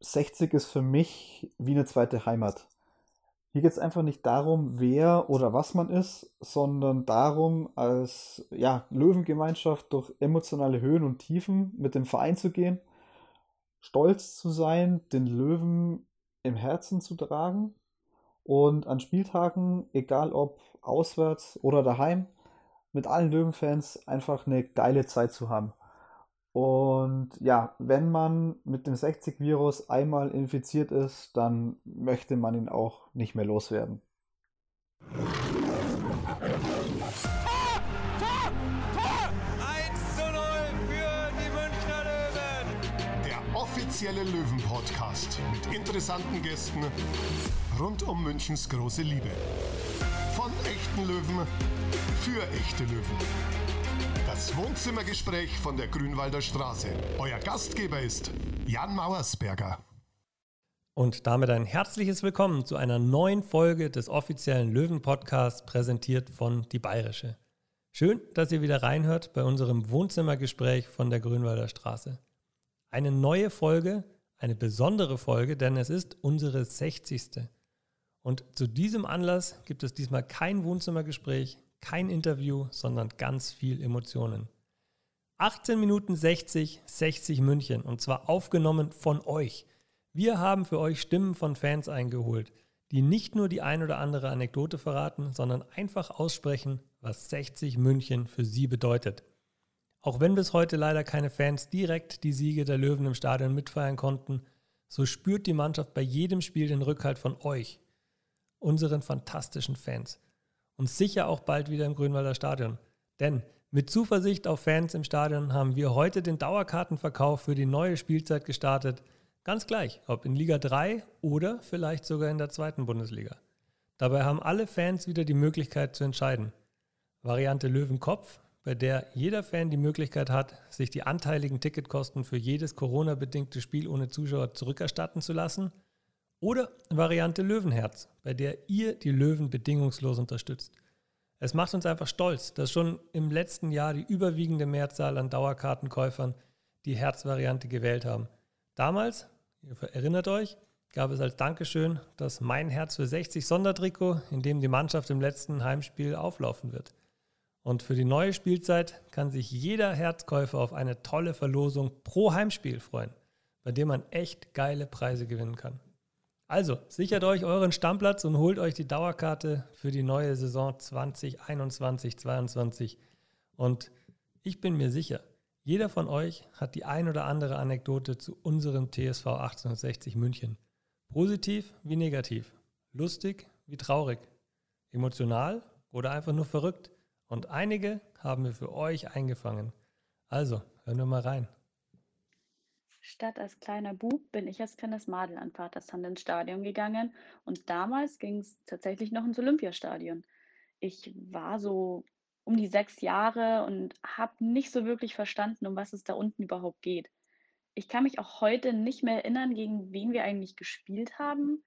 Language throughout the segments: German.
60 ist für mich wie eine zweite Heimat. Hier geht es einfach nicht darum, wer oder was man ist, sondern darum, als ja, Löwengemeinschaft durch emotionale Höhen und Tiefen mit dem Verein zu gehen, stolz zu sein, den Löwen im Herzen zu tragen und an Spieltagen, egal ob auswärts oder daheim, mit allen Löwenfans einfach eine geile Zeit zu haben. Und ja, wenn man mit dem 60-Virus einmal infiziert ist, dann möchte man ihn auch nicht mehr loswerden. offizielle Löwen-Podcast mit interessanten Gästen rund um Münchens große Liebe. Von echten Löwen für echte Löwen. Das Wohnzimmergespräch von der Grünwalder Straße. Euer Gastgeber ist Jan Mauersberger. Und damit ein herzliches Willkommen zu einer neuen Folge des offiziellen Löwen-Podcasts, präsentiert von Die Bayerische. Schön, dass ihr wieder reinhört bei unserem Wohnzimmergespräch von der Grünwalder Straße. Eine neue Folge, eine besondere Folge, denn es ist unsere 60. Und zu diesem Anlass gibt es diesmal kein Wohnzimmergespräch, kein Interview, sondern ganz viel Emotionen. 18 Minuten 60, 60 München und zwar aufgenommen von euch. Wir haben für euch Stimmen von Fans eingeholt, die nicht nur die ein oder andere Anekdote verraten, sondern einfach aussprechen, was 60 München für sie bedeutet. Auch wenn bis heute leider keine Fans direkt die Siege der Löwen im Stadion mitfeiern konnten, so spürt die Mannschaft bei jedem Spiel den Rückhalt von euch, unseren fantastischen Fans und sicher auch bald wieder im Grünwalder Stadion. Denn mit Zuversicht auf Fans im Stadion haben wir heute den Dauerkartenverkauf für die neue Spielzeit gestartet. Ganz gleich, ob in Liga 3 oder vielleicht sogar in der zweiten Bundesliga. Dabei haben alle Fans wieder die Möglichkeit zu entscheiden. Variante Löwenkopf, bei der jeder Fan die Möglichkeit hat, sich die anteiligen Ticketkosten für jedes Corona-bedingte Spiel ohne Zuschauer zurückerstatten zu lassen – oder Variante Löwenherz, bei der ihr die Löwen bedingungslos unterstützt. Es macht uns einfach stolz, dass schon im letzten Jahr die überwiegende Mehrzahl an Dauerkartenkäufern die Herzvariante gewählt haben. Damals, ihr erinnert euch, gab es als Dankeschön das Mein Herz für 60 Sondertrikot, in dem die Mannschaft im letzten Heimspiel auflaufen wird. Und für die neue Spielzeit kann sich jeder Herzkäufer auf eine tolle Verlosung pro Heimspiel freuen, bei dem man echt geile Preise gewinnen kann. Also, sichert euch euren Stammplatz und holt euch die Dauerkarte für die neue Saison 2021-22. Und ich bin mir sicher, jeder von euch hat die ein oder andere Anekdote zu unserem TSV 1860 München. Positiv wie negativ, lustig wie traurig, emotional oder einfach nur verrückt. Und einige haben wir für euch eingefangen. Also, hören wir mal rein. Statt als kleiner Bub bin ich als kleines Madel an Vatershand ins Stadion gegangen und damals ging es tatsächlich noch ins Olympiastadion. Ich war so um die sechs Jahre und habe nicht so wirklich verstanden, um was es da unten überhaupt geht. Ich kann mich auch heute nicht mehr erinnern, gegen wen wir eigentlich gespielt haben.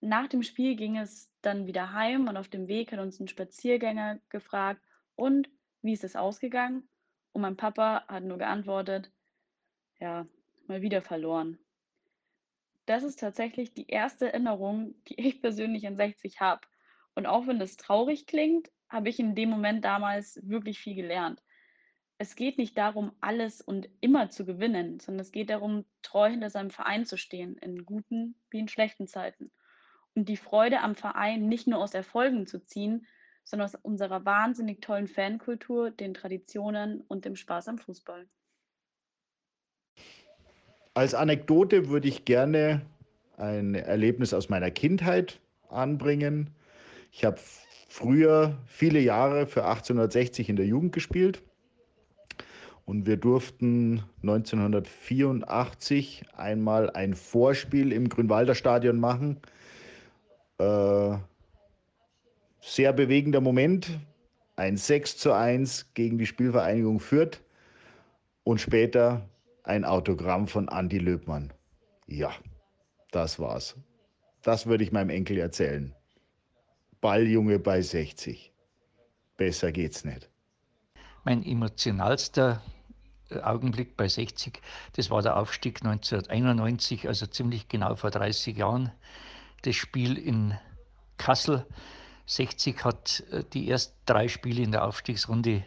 Nach dem Spiel ging es dann wieder heim und auf dem Weg hat uns ein Spaziergänger gefragt, und wie ist es ausgegangen? Und mein Papa hat nur geantwortet, ja, mal wieder verloren. Das ist tatsächlich die erste Erinnerung, die ich persönlich an 60 habe. Und auch wenn das traurig klingt, habe ich in dem Moment damals wirklich viel gelernt. Es geht nicht darum, alles und immer zu gewinnen, sondern es geht darum, treu hinter seinem Verein zu stehen, in guten wie in schlechten Zeiten. Und die Freude am Verein nicht nur aus Erfolgen zu ziehen, sondern aus unserer wahnsinnig tollen Fankultur, den Traditionen und dem Spaß am Fußball. Als Anekdote würde ich gerne ein Erlebnis aus meiner Kindheit anbringen. Ich habe früher viele Jahre für 1860 in der Jugend gespielt und wir durften 1984 einmal ein Vorspiel im Grünwalder Stadion machen. Äh, sehr bewegender Moment. Ein 6 zu 1 gegen die Spielvereinigung Fürth und später ein Autogramm von Andy Löbmann. Ja, das war's. Das würde ich meinem Enkel erzählen. Balljunge bei 60. Besser geht's nicht. Mein emotionalster Augenblick bei 60, das war der Aufstieg 1991, also ziemlich genau vor 30 Jahren. Das Spiel in Kassel. 60 hat äh, die ersten drei Spiele in der Aufstiegsrunde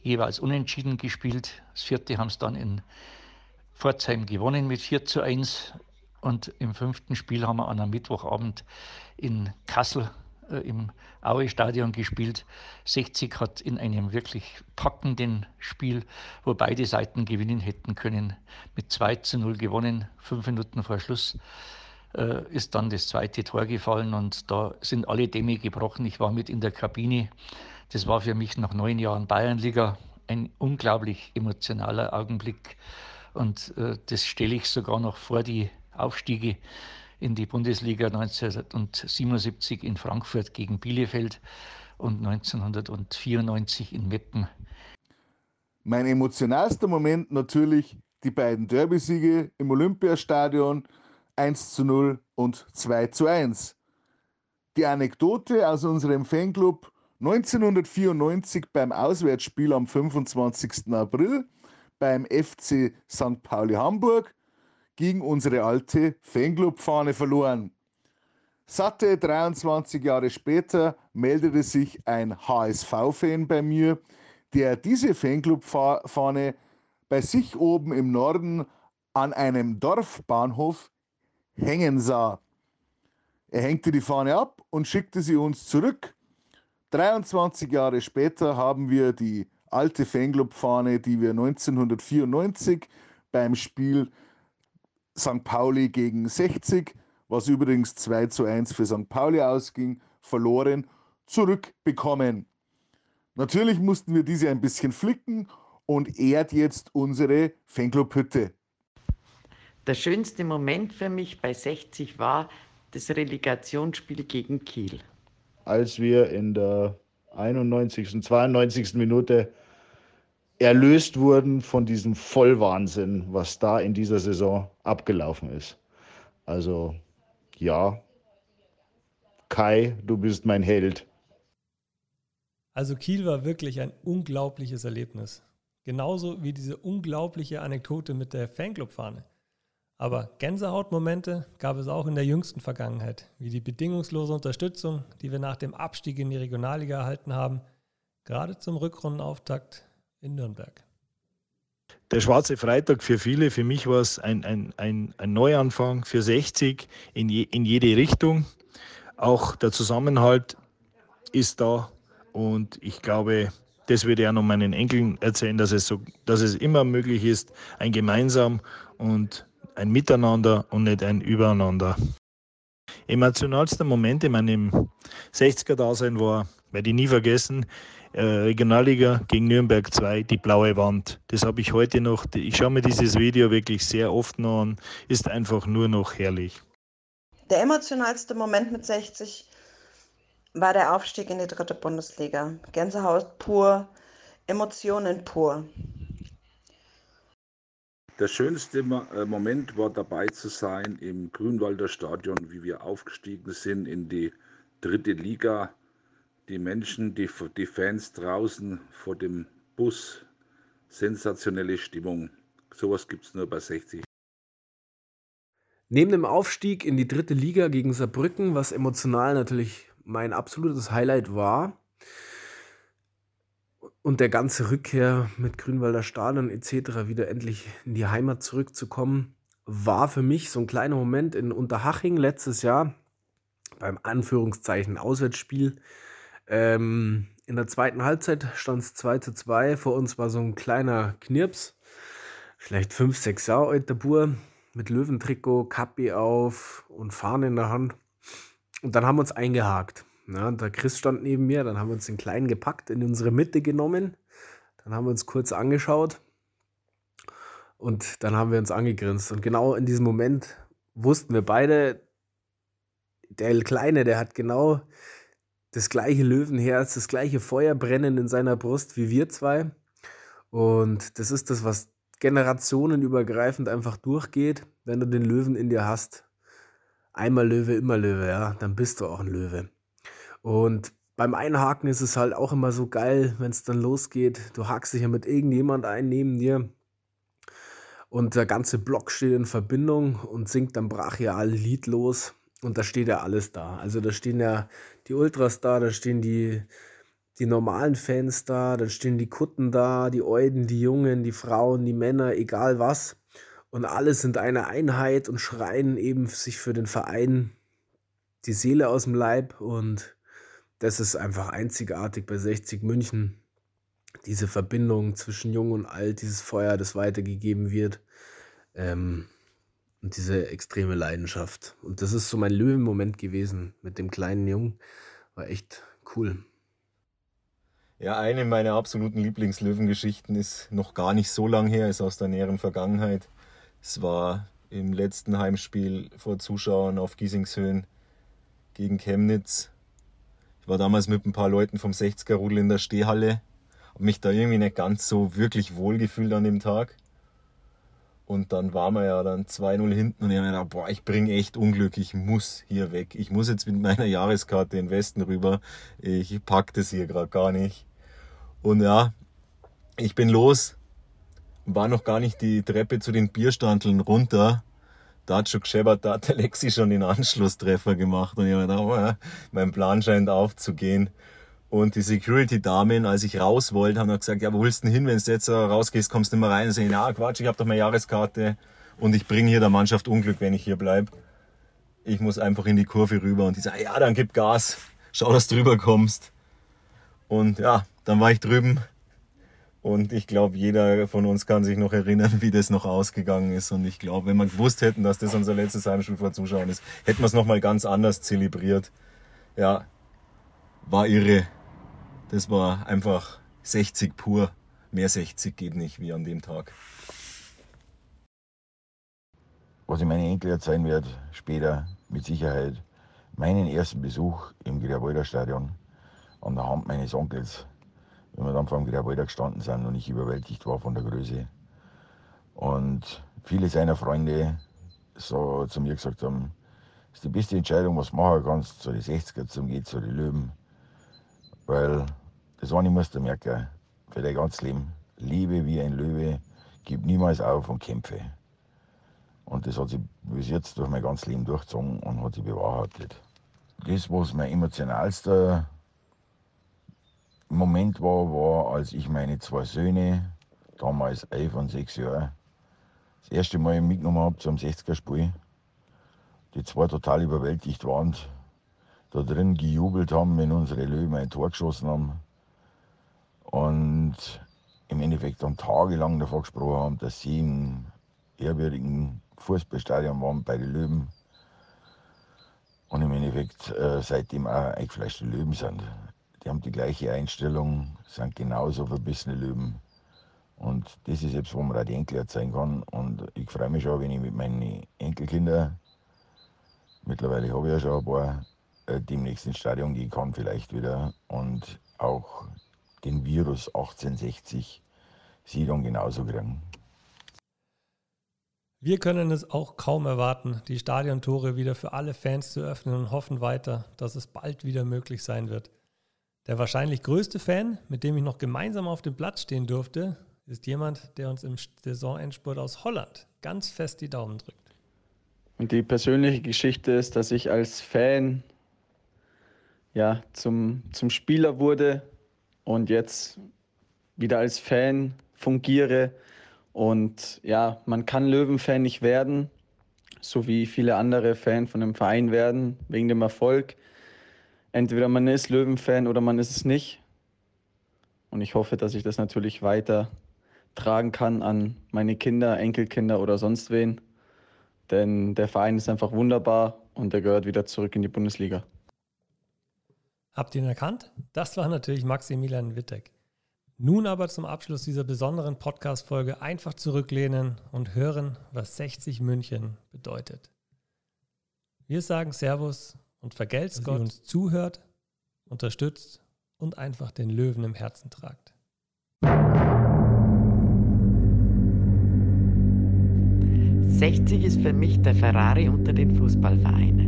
jeweils unentschieden gespielt. Das vierte haben sie dann in Pforzheim gewonnen mit 4 zu 1. Und im fünften Spiel haben wir an einem Mittwochabend in Kassel äh, im Aue-Stadion gespielt. 60 hat in einem wirklich packenden Spiel, wo beide Seiten gewinnen hätten können, mit 2 zu 0 gewonnen, fünf Minuten vor Schluss äh, ist dann das zweite Tor gefallen und da sind alle Dämme gebrochen. Ich war mit in der Kabine. Das war für mich nach neun Jahren Bayernliga ein unglaublich emotionaler Augenblick und äh, das stelle ich sogar noch vor die Aufstiege in die Bundesliga 1977 in Frankfurt gegen Bielefeld und 1994 in Meppen. Mein emotionalster Moment natürlich die beiden Derby-Siege im Olympiastadion 1 zu 0 und 2 zu 1. Die Anekdote aus unserem Fanclub 1994 beim Auswärtsspiel am 25. April beim FC St. Pauli Hamburg gegen unsere alte Fanclub-Fahne verloren. Satte 23 Jahre später meldete sich ein HSV-Fan bei mir, der diese Fanclub-Fahne bei sich oben im Norden an einem Dorfbahnhof hängen sah. Er hängte die Fahne ab und schickte sie uns zurück. 23 Jahre später haben wir die alte Fanclub-Fahne, die wir 1994 beim Spiel St. Pauli gegen 60, was übrigens 2 zu 1 für St. Pauli ausging, verloren, zurückbekommen. Natürlich mussten wir diese ein bisschen flicken und ehrt jetzt unsere Fanclub-Hütte. Der schönste Moment für mich bei 60 war das Relegationsspiel gegen Kiel. Als wir in der 91., 92. Minute erlöst wurden von diesem Vollwahnsinn, was da in dieser Saison abgelaufen ist. Also ja, Kai, du bist mein Held. Also Kiel war wirklich ein unglaubliches Erlebnis. Genauso wie diese unglaubliche Anekdote mit der Fanclub-Fahne. Aber Gänsehautmomente gab es auch in der jüngsten Vergangenheit, wie die bedingungslose Unterstützung, die wir nach dem Abstieg in die Regionalliga erhalten haben, gerade zum Rückrundenauftakt in Nürnberg. Der Schwarze Freitag für viele, für mich war es ein, ein, ein, ein Neuanfang für 60 in, je, in jede Richtung. Auch der Zusammenhalt ist da und ich glaube, das würde ich auch noch meinen Enkeln erzählen, dass es, so, dass es immer möglich ist, ein gemeinsam und ein Miteinander und nicht ein Übereinander. Emotionalster Moment in meinem 60er-Dasein war, werde ich nie vergessen, Regionalliga gegen Nürnberg 2, die blaue Wand. Das habe ich heute noch, ich schaue mir dieses Video wirklich sehr oft noch an, ist einfach nur noch herrlich. Der emotionalste Moment mit 60 war der Aufstieg in die dritte Bundesliga. Gänsehaut pur, Emotionen pur. Der schönste äh, Moment war dabei zu sein im Grünwalder Stadion, wie wir aufgestiegen sind in die dritte Liga. Die Menschen, die, die Fans draußen vor dem Bus, sensationelle Stimmung. Sowas gibt es nur bei 60. Neben dem Aufstieg in die dritte Liga gegen Saarbrücken, was emotional natürlich mein absolutes Highlight war, und der ganze Rückkehr mit Grünwalder Stadion etc. wieder endlich in die Heimat zurückzukommen, war für mich so ein kleiner Moment in Unterhaching letztes Jahr beim Anführungszeichen Auswärtsspiel. Ähm, in der zweiten Halbzeit stand es 2 zu 2. Vor uns war so ein kleiner Knirps, vielleicht 5, 6 Jahre alt, der Bur, mit Löwentrikot, Kappi auf und Fahne in der Hand. Und dann haben wir uns eingehakt. Ja, der Chris stand neben mir, dann haben wir uns den Kleinen gepackt, in unsere Mitte genommen. Dann haben wir uns kurz angeschaut und dann haben wir uns angegrinst. Und genau in diesem Moment wussten wir beide, der Kleine, der hat genau das gleiche Löwenherz, das gleiche Feuer brennen in seiner Brust wie wir zwei. Und das ist das, was generationenübergreifend einfach durchgeht, wenn du den Löwen in dir hast. Einmal Löwe, immer Löwe, ja, dann bist du auch ein Löwe. Und beim Einhaken ist es halt auch immer so geil, wenn es dann losgeht. Du hakst dich ja mit irgendjemand ein neben dir und der ganze Block steht in Verbindung und singt dann brachial Lied los und da steht ja alles da. Also da stehen ja die Ultras da, da stehen die, die normalen Fans da, dann stehen die Kutten da, die Euden, die Jungen, die Frauen, die Männer, egal was. Und alle sind eine Einheit und schreien eben sich für den Verein die Seele aus dem Leib. Und das ist einfach einzigartig bei 60 München. Diese Verbindung zwischen Jung und Alt, dieses Feuer, das weitergegeben wird. Ähm, und diese extreme Leidenschaft. Und das ist so mein Löwenmoment gewesen mit dem kleinen Jungen. War echt cool. Ja, eine meiner absoluten Lieblingslöwengeschichten ist noch gar nicht so lang her, ist aus der näheren Vergangenheit. Es war im letzten Heimspiel vor Zuschauern auf Giesingshöhen gegen Chemnitz. Ich war damals mit ein paar Leuten vom 60er-Rudel in der Stehhalle. Habe mich da irgendwie nicht ganz so wirklich wohl gefühlt an dem Tag. Und dann waren wir ja dann 2-0 hinten und ich habe mir gedacht, boah, ich bringe echt Unglück, ich muss hier weg. Ich muss jetzt mit meiner Jahreskarte in den Westen rüber. Ich pack das hier gerade gar nicht. Und ja, ich bin los, war noch gar nicht die Treppe zu den Bierstandeln runter. Da hat schon gescheppert, da hat der Lexi schon den Anschlusstreffer gemacht. Und ich habe gedacht, oh ja, mein Plan scheint aufzugehen. Und die Security-Damen, als ich raus wollte, haben dann gesagt, ja, wo willst du denn hin, wenn du jetzt rausgehst, kommst du nicht mehr rein. Und ich, ja, Quatsch, ich habe doch meine Jahreskarte und ich bringe hier der Mannschaft Unglück, wenn ich hier bleib. Ich muss einfach in die Kurve rüber und die sagen, ja, dann gib Gas, schau, dass du rüber kommst. Und ja, dann war ich drüben und ich glaube, jeder von uns kann sich noch erinnern, wie das noch ausgegangen ist. Und ich glaube, wenn wir gewusst hätten, dass das unser letztes Heimspiel vor Zuschauern ist, hätten wir es nochmal ganz anders zelebriert. Ja, war irre. Das war einfach 60 pur. Mehr 60 geht nicht wie an dem Tag. Was ich meine Enkel erzählen werde, später mit Sicherheit, meinen ersten Besuch im Grierwalder Stadion an der Hand meines Onkels wenn wir dann vor dem Grabwalder gestanden sind und ich überwältigt war von der Größe. Und viele seiner Freunde so zu mir gesagt haben, das ist die beste Entscheidung, was du machen kannst, zu den 60er zum Gehen zu den Löwen. Weil das eine musst du merken, für dein ganzes Leben. Liebe wie ein Löwe, gib niemals auf und kämpfe. Und das hat sich bis jetzt durch mein ganzes Leben durchgezogen und hat sich bewahrheitet. Das, was mein emotionalster Moment war, war, als ich meine zwei Söhne, damals elf und sechs Jahre, das erste Mal mitgenommen habe zum 60er-Spiel. Die zwei total überwältigt waren, da drin gejubelt haben, wenn unsere Löwen ein Tor geschossen haben. Und im Endeffekt dann tagelang davor gesprochen haben, dass sie im ehrwürdigen Fußballstadion waren bei den Löwen. Und im Endeffekt äh, seitdem auch eingefleischte Löwen sind. Die haben die gleiche Einstellung, sind genauso verbissene Löwen. Und das ist etwas, wo man auch die Enkel erzählen kann. Und ich freue mich schon, wenn ich mit meinen Enkelkindern, mittlerweile habe ich ja schon ein paar, äh, demnächst ins Stadion gehen kann, vielleicht wieder. Und auch den Virus 1860 sie dann genauso kriegen. Wir können es auch kaum erwarten, die Stadiontore wieder für alle Fans zu öffnen und hoffen weiter, dass es bald wieder möglich sein wird. Der wahrscheinlich größte Fan, mit dem ich noch gemeinsam auf dem Platz stehen durfte, ist jemand, der uns im Saisonendspurt aus Holland ganz fest die Daumen drückt. Und die persönliche Geschichte ist, dass ich als Fan ja, zum, zum Spieler wurde und jetzt wieder als Fan fungiere. Und ja, man kann Löwenfan nicht werden, so wie viele andere Fan von dem Verein werden, wegen dem Erfolg entweder man ist Löwenfan oder man ist es nicht. Und ich hoffe, dass ich das natürlich weiter tragen kann an meine Kinder, Enkelkinder oder sonst wen. Denn der Verein ist einfach wunderbar und er gehört wieder zurück in die Bundesliga. Habt ihr ihn erkannt? Das war natürlich Maximilian Wittek. Nun aber zum Abschluss dieser besonderen Podcast-Folge einfach zurücklehnen und hören, was 60 München bedeutet. Wir sagen Servus und vergelt's Gott, uns zuhört, unterstützt und einfach den Löwen im Herzen tragt. »60 ist für mich der Ferrari unter den Fußballvereinen.«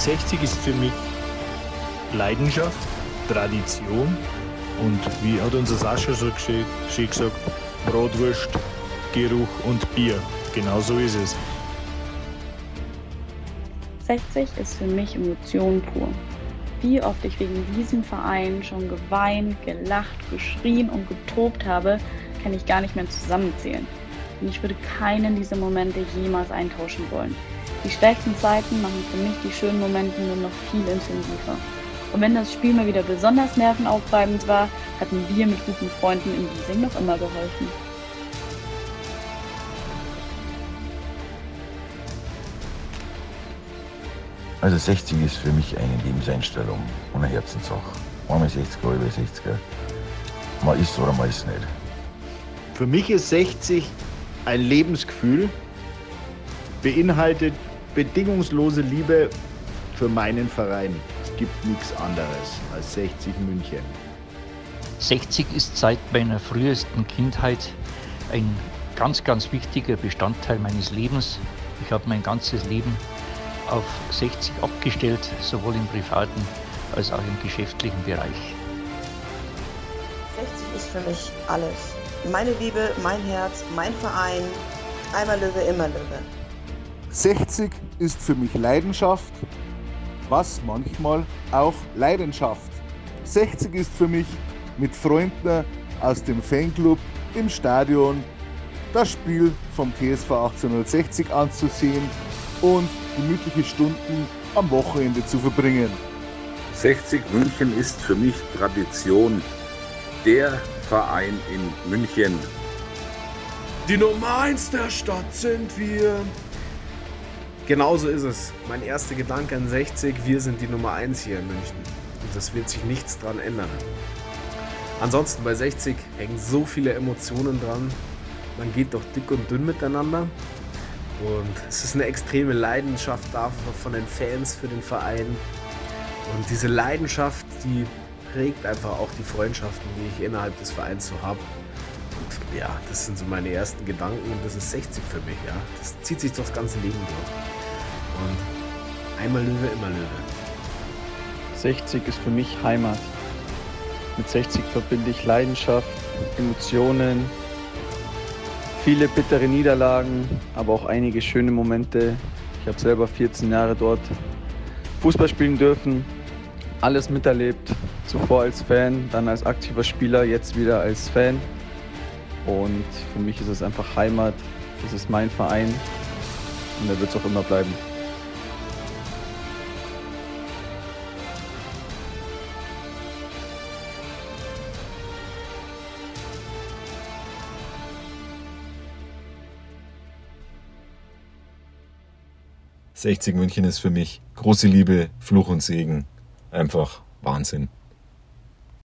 60 ist für mich Leidenschaft, Tradition und wie hat unser Sascha so schön gesagt, Bratwurst, Geruch und Bier. Genau so ist es. 60 ist für mich Emotion pur. Wie oft ich wegen diesem Verein schon geweint, gelacht, geschrien und getobt habe, kann ich gar nicht mehr zusammenzählen. Und ich würde keinen dieser Momente jemals eintauschen wollen. Die schlechten Zeiten machen für mich die schönen Momente nur noch viel intensiver. Und wenn das Spiel mal wieder besonders nervenaufreibend war, hatten wir mit guten Freunden in Wiesing noch immer geholfen. Also 60 ist für mich eine Lebenseinstellung und eine Herzenssache. Einmal 60, halbe 60er. Man ist oder man ist nicht. Für mich ist 60 ein Lebensgefühl, beinhaltet bedingungslose Liebe für meinen Verein. Es gibt nichts anderes als 60 München. 60 ist seit meiner frühesten Kindheit ein ganz, ganz wichtiger Bestandteil meines Lebens. Ich habe mein ganzes Leben auf 60 abgestellt, sowohl im privaten als auch im geschäftlichen Bereich. 60 ist für mich alles. Meine Liebe, mein Herz, mein Verein. Einmal Löwe, immer Löwe. 60 ist für mich Leidenschaft, was manchmal auch Leidenschaft. 60 ist für mich mit Freunden aus dem Fanclub im Stadion das Spiel vom TSV 1860 anzusehen und gemütliche Stunden am Wochenende zu verbringen. 60 München ist für mich Tradition. Der Verein in München. Die Nummer 1 der Stadt sind wir. Genauso ist es. Mein erster Gedanke an 60, wir sind die Nummer 1 hier in München. Und das wird sich nichts dran ändern. Ansonsten bei 60 hängen so viele Emotionen dran. Man geht doch dick und dünn miteinander. Und es ist eine extreme Leidenschaft da von den Fans für den Verein. Und diese Leidenschaft, die prägt einfach auch die Freundschaften, die ich innerhalb des Vereins so habe. Und ja, das sind so meine ersten Gedanken und das ist 60 für mich, ja. Das zieht sich das ganze Leben durch. Und einmal Löwe, immer Löwe. 60 ist für mich Heimat. Mit 60 verbinde ich Leidenschaft, Emotionen, viele bittere Niederlagen, aber auch einige schöne Momente. Ich habe selber 14 Jahre dort Fußball spielen dürfen, alles miterlebt. Zuvor als Fan, dann als aktiver Spieler, jetzt wieder als Fan. Und für mich ist es einfach Heimat. Das ist mein Verein und er wird es auch immer bleiben. »60 München ist für mich große Liebe, Fluch und Segen. Einfach Wahnsinn.